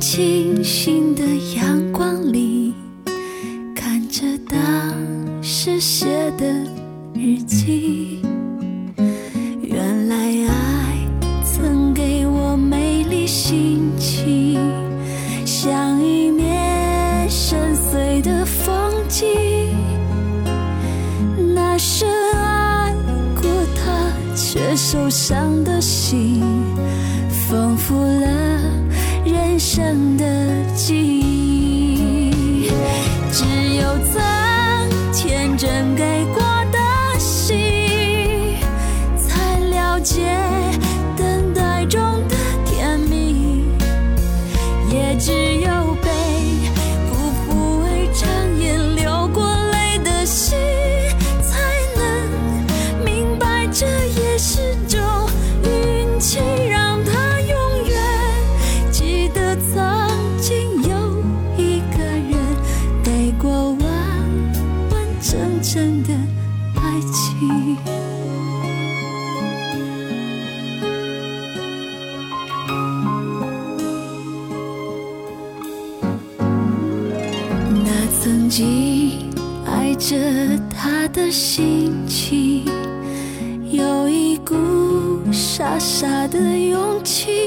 清新的阳光里，傻傻的勇气。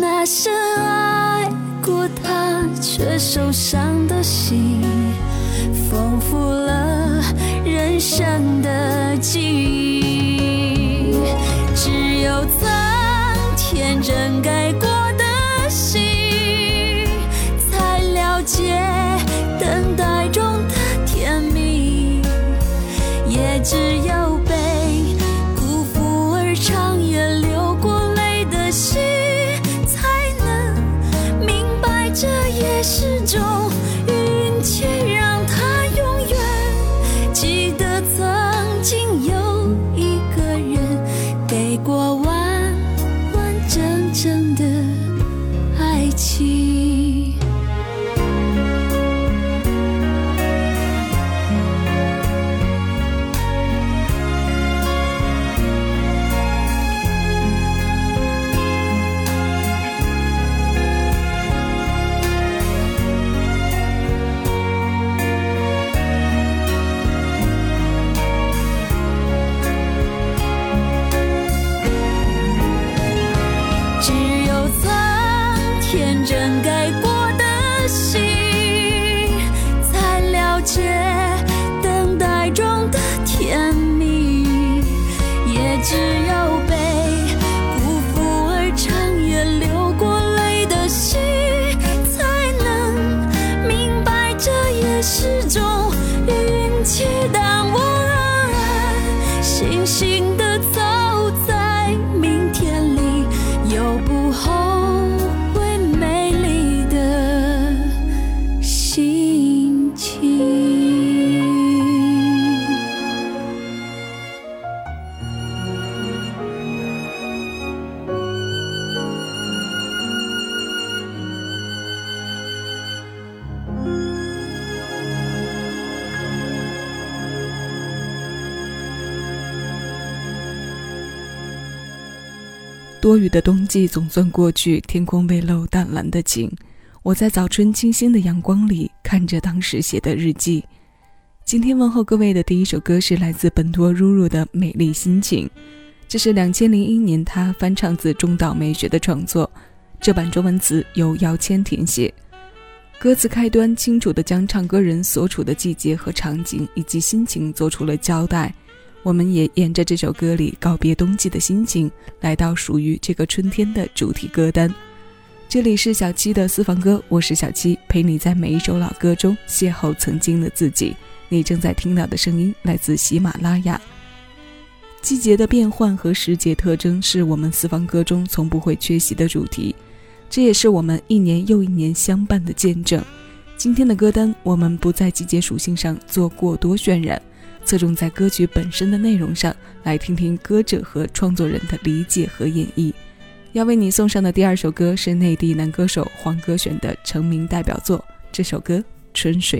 那深爱过他却受伤的心，丰富了人生的记忆。只有曾天真爱过的心，多雨的冬季总算过去，天空微露淡蓝的晴。我在早春清新的阳光里看着当时写的日记。今天问候各位的第一首歌是来自本多入入的《美丽心情》，这是两千零一年他翻唱自中岛美雪的创作，这版中文词由姚谦填写。歌词开端清楚地将唱歌人所处的季节和场景以及心情做出了交代。我们也沿着这首歌里告别冬季的心情，来到属于这个春天的主题歌单。这里是小七的私房歌，我是小七，陪你在每一首老歌中邂逅曾经的自己。你正在听到的声音来自喜马拉雅。季节的变换和时节特征是我们私房歌中从不会缺席的主题，这也是我们一年又一年相伴的见证。今天的歌单，我们不在季节属性上做过多渲染，侧重在歌曲本身的内容上来听听歌者和创作人的理解和演绎。要为你送上的第二首歌是内地男歌手黄格选的成名代表作，这首歌《春水》。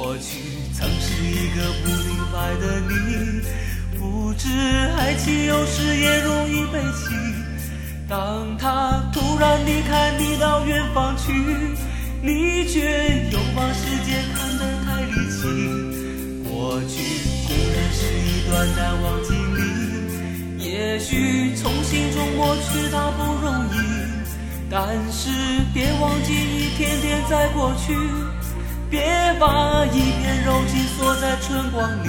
过去曾是一个不明白的你，不知爱情有时也容易悲戚。当他突然离开你到远方去，你却又把世界看得太离奇。过去固然是一段难忘经历，也许从心中抹去它不容易，但是别忘记一天天在过去。别把一片柔情锁在春光里，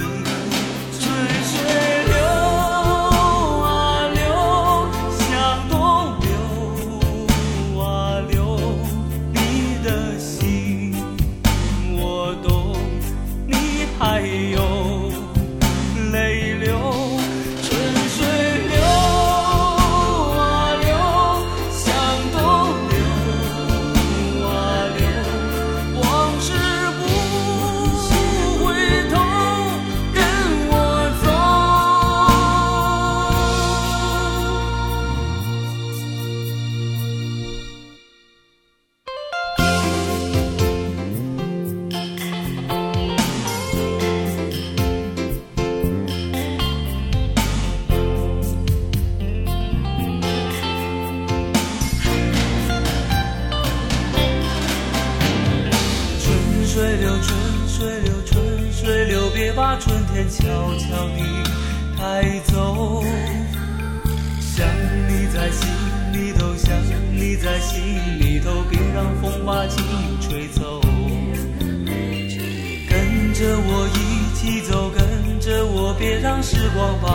时光把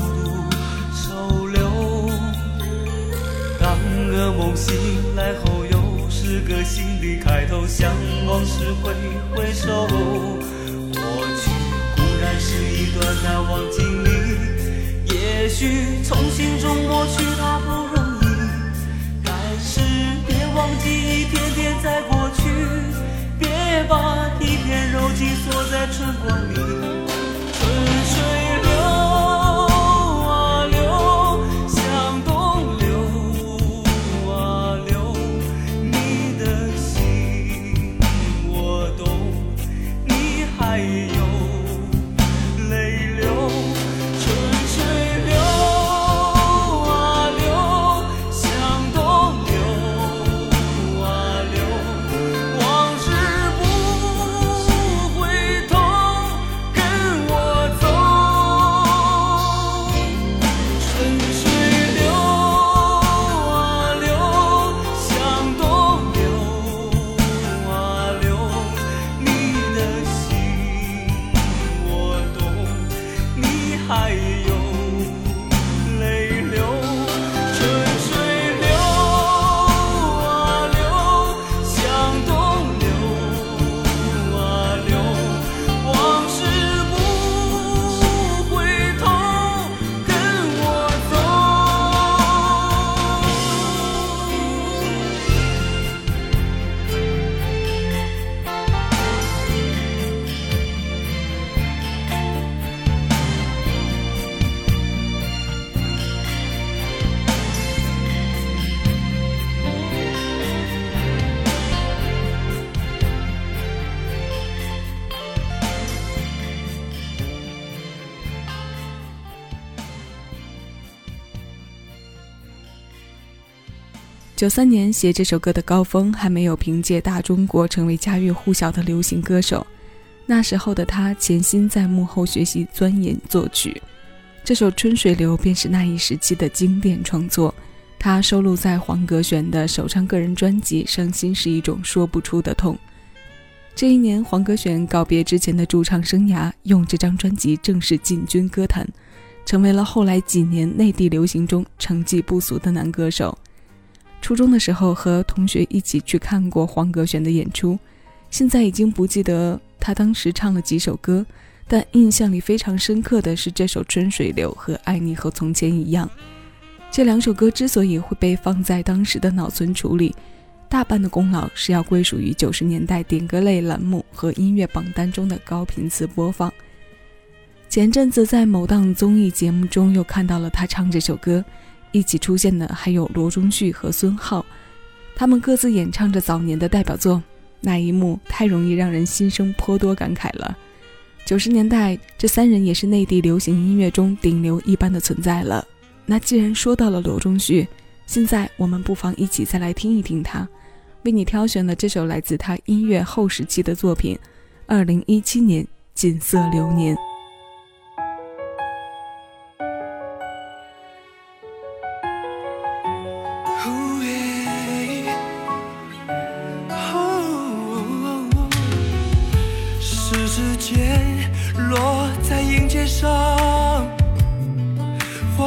孤独收留。当噩梦醒来后，又是个新的开头，向往事挥挥手。过去固然是一段难忘经历，也许从心中抹去它不容易，但是别忘记一天天在过去，别把一片柔情锁在春光里。九三年写这首歌的高峰还没有凭借《大中国》成为家喻户晓的流行歌手，那时候的他潜心在幕后学习钻研作曲。这首《春水流》便是那一时期的经典创作，它收录在黄格选的首张个人专辑《伤心是一种说不出的痛》。这一年，黄格选告别之前的驻唱生涯，用这张专辑正式进军歌坛，成为了后来几年内地流行中成绩不俗的男歌手。初中的时候，和同学一起去看过黄格选的演出，现在已经不记得他当时唱了几首歌。但印象里非常深刻的是这首《春水流》和《爱你和从前一样》，这两首歌之所以会被放在当时的脑存储里，大半的功劳是要归属于九十年代点歌类栏目和音乐榜单中的高频次播放。前阵子在某档综艺节目中又看到了他唱这首歌，一起出现的还有罗中旭和孙浩，他们各自演唱着早年的代表作，那一幕太容易让人心生颇多感慨了。九十年代，这三人也是内地流行音乐中顶流一般的存在了。那既然说到了罗中旭，现在我们不妨一起再来听一听他，为你挑选了这首来自他音乐后时期的作品，二零一七年《锦瑟流年》。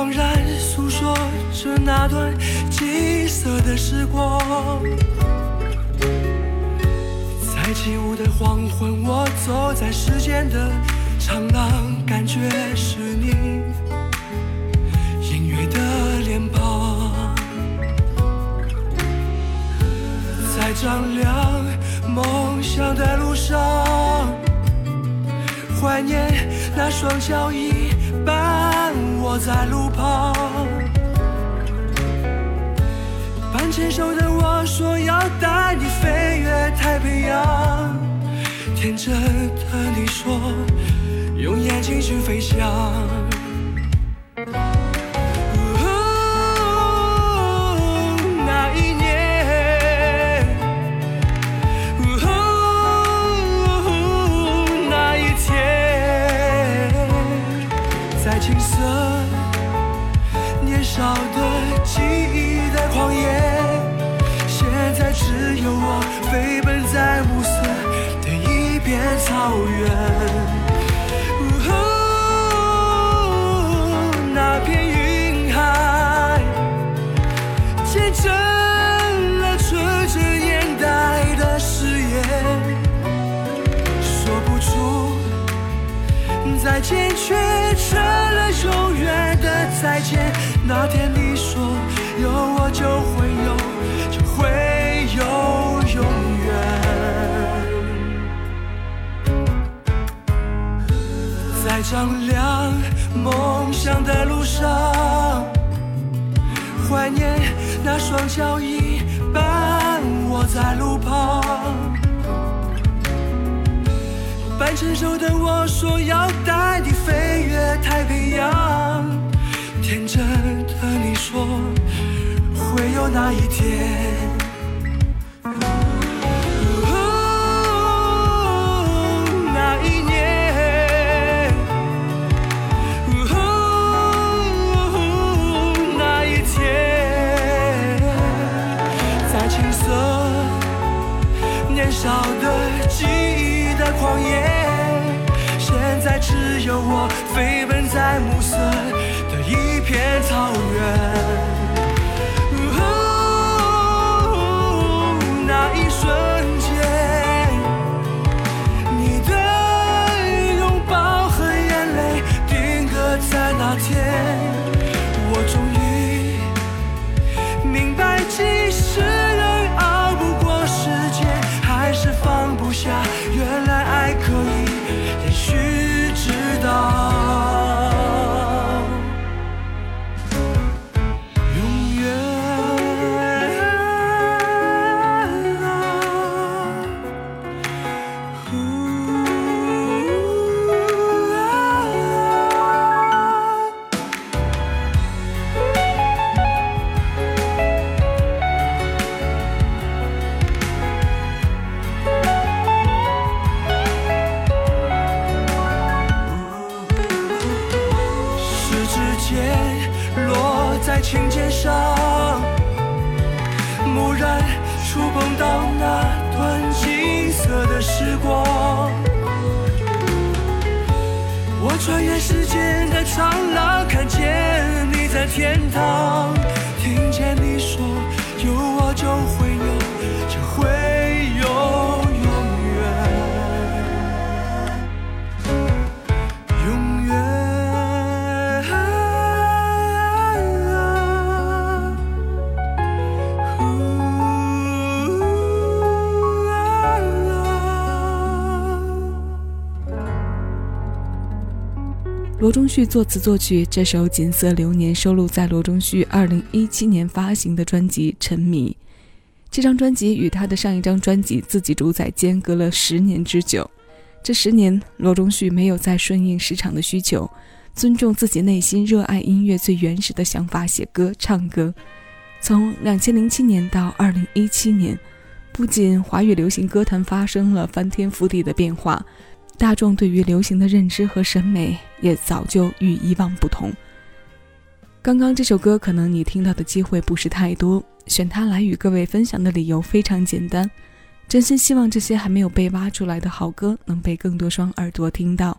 茫然诉说着那段金色的时光，在起舞的黄昏，我走在时间的长廊，感觉是你隐约的脸庞，在丈量梦想的路上，怀念那双脚印我在路旁。半牵手的我说要带你飞越太平洋，天真的你说用眼睛去飞翔。再见，却成了永远的再见。那天你说有我就会有，就会。有永远，在丈量梦想的路上，怀念那双脚印伴我在路旁。半成熟的我说要带你飞越太平洋，天真的你说会有那一天。下我穿越时间的长廊，看见你在天堂。罗中旭作词作曲，这首《锦瑟流年》收录在罗中旭2017年发行的专辑《沉迷》。这张专辑与他的上一张专辑自己主宰间隔了十年之久。这十年，罗中旭没有再顺应市场的需求，尊重自己内心热爱音乐最原始的想法写歌唱歌。从2007年到2017年，不仅华语流行歌坛发生了翻天覆地的变化。大众对于流行的认知和审美也早就与以往不同。刚刚这首歌可能你听到的机会不是太多，选它来与各位分享的理由非常简单，真心希望这些还没有被挖出来的好歌能被更多双耳朵听到。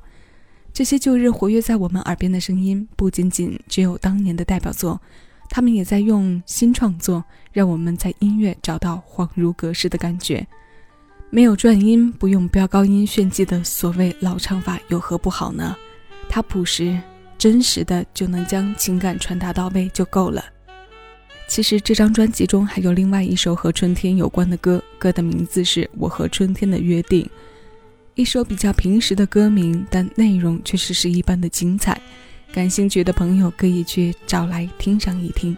这些旧日活跃在我们耳边的声音，不仅仅只有当年的代表作，他们也在用新创作，让我们在音乐找到恍如隔世的感觉。没有转音，不用飙高音炫技的所谓老唱法有何不好呢？它朴实、真实的就能将情感传达到位就够了。其实这张专辑中还有另外一首和春天有关的歌，歌的名字是《我和春天的约定》，一首比较平实的歌名，但内容却是是一般的精彩。感兴趣的朋友可以去找来听上一听。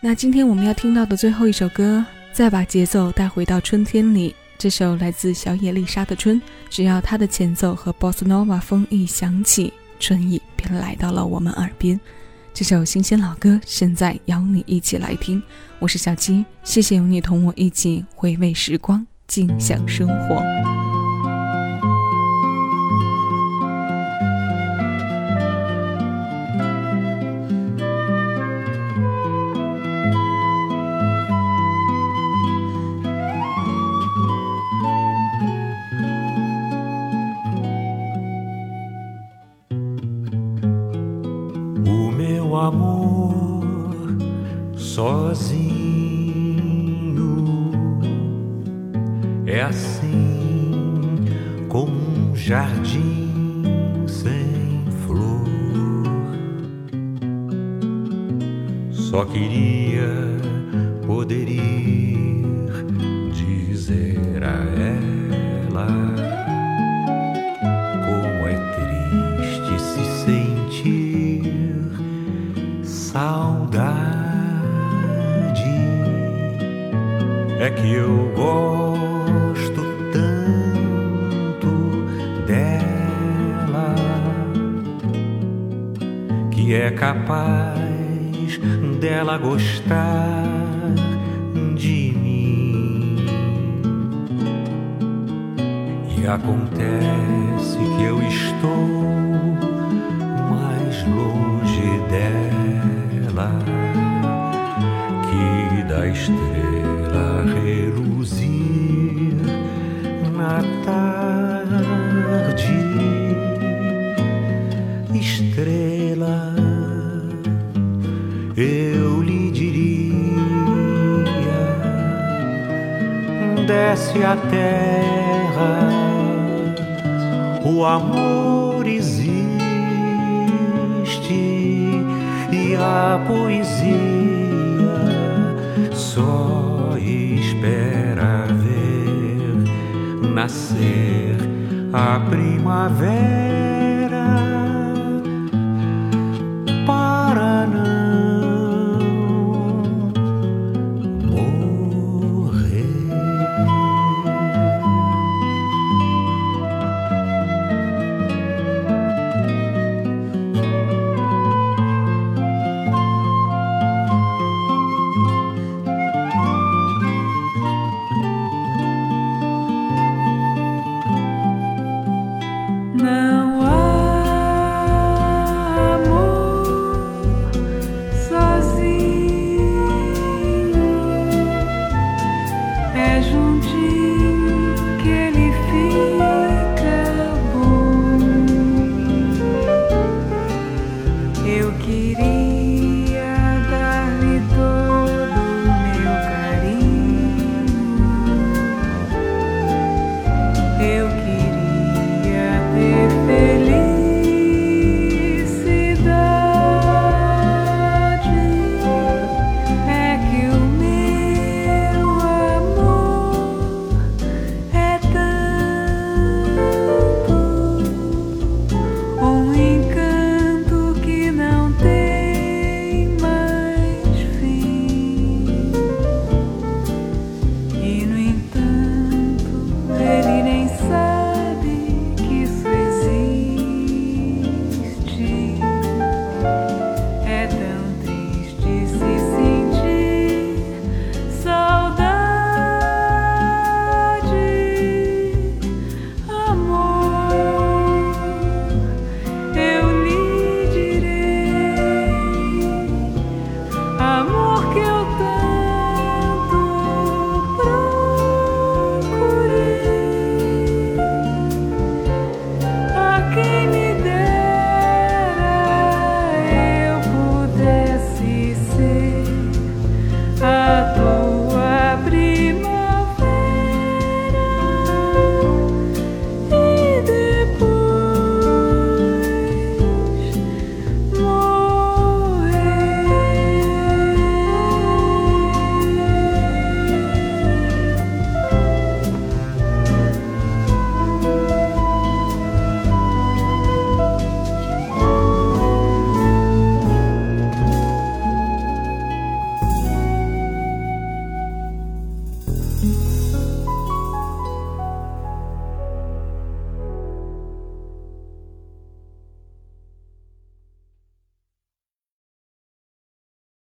那今天我们要听到的最后一首歌，再把节奏带回到春天里。这首来自小野丽莎的《春》，只要它的前奏和 Bossa Nova 风一响起，春意便来到了我们耳边。这首新鲜老歌，现在邀你一起来听。我是小七，谢谢有你同我一起回味时光，尽享生活。Só queria poder ir dizer a ela como é triste se sentir saudade. É que eu gosto é capaz dela gostar de mim. E acontece que eu estou primavera.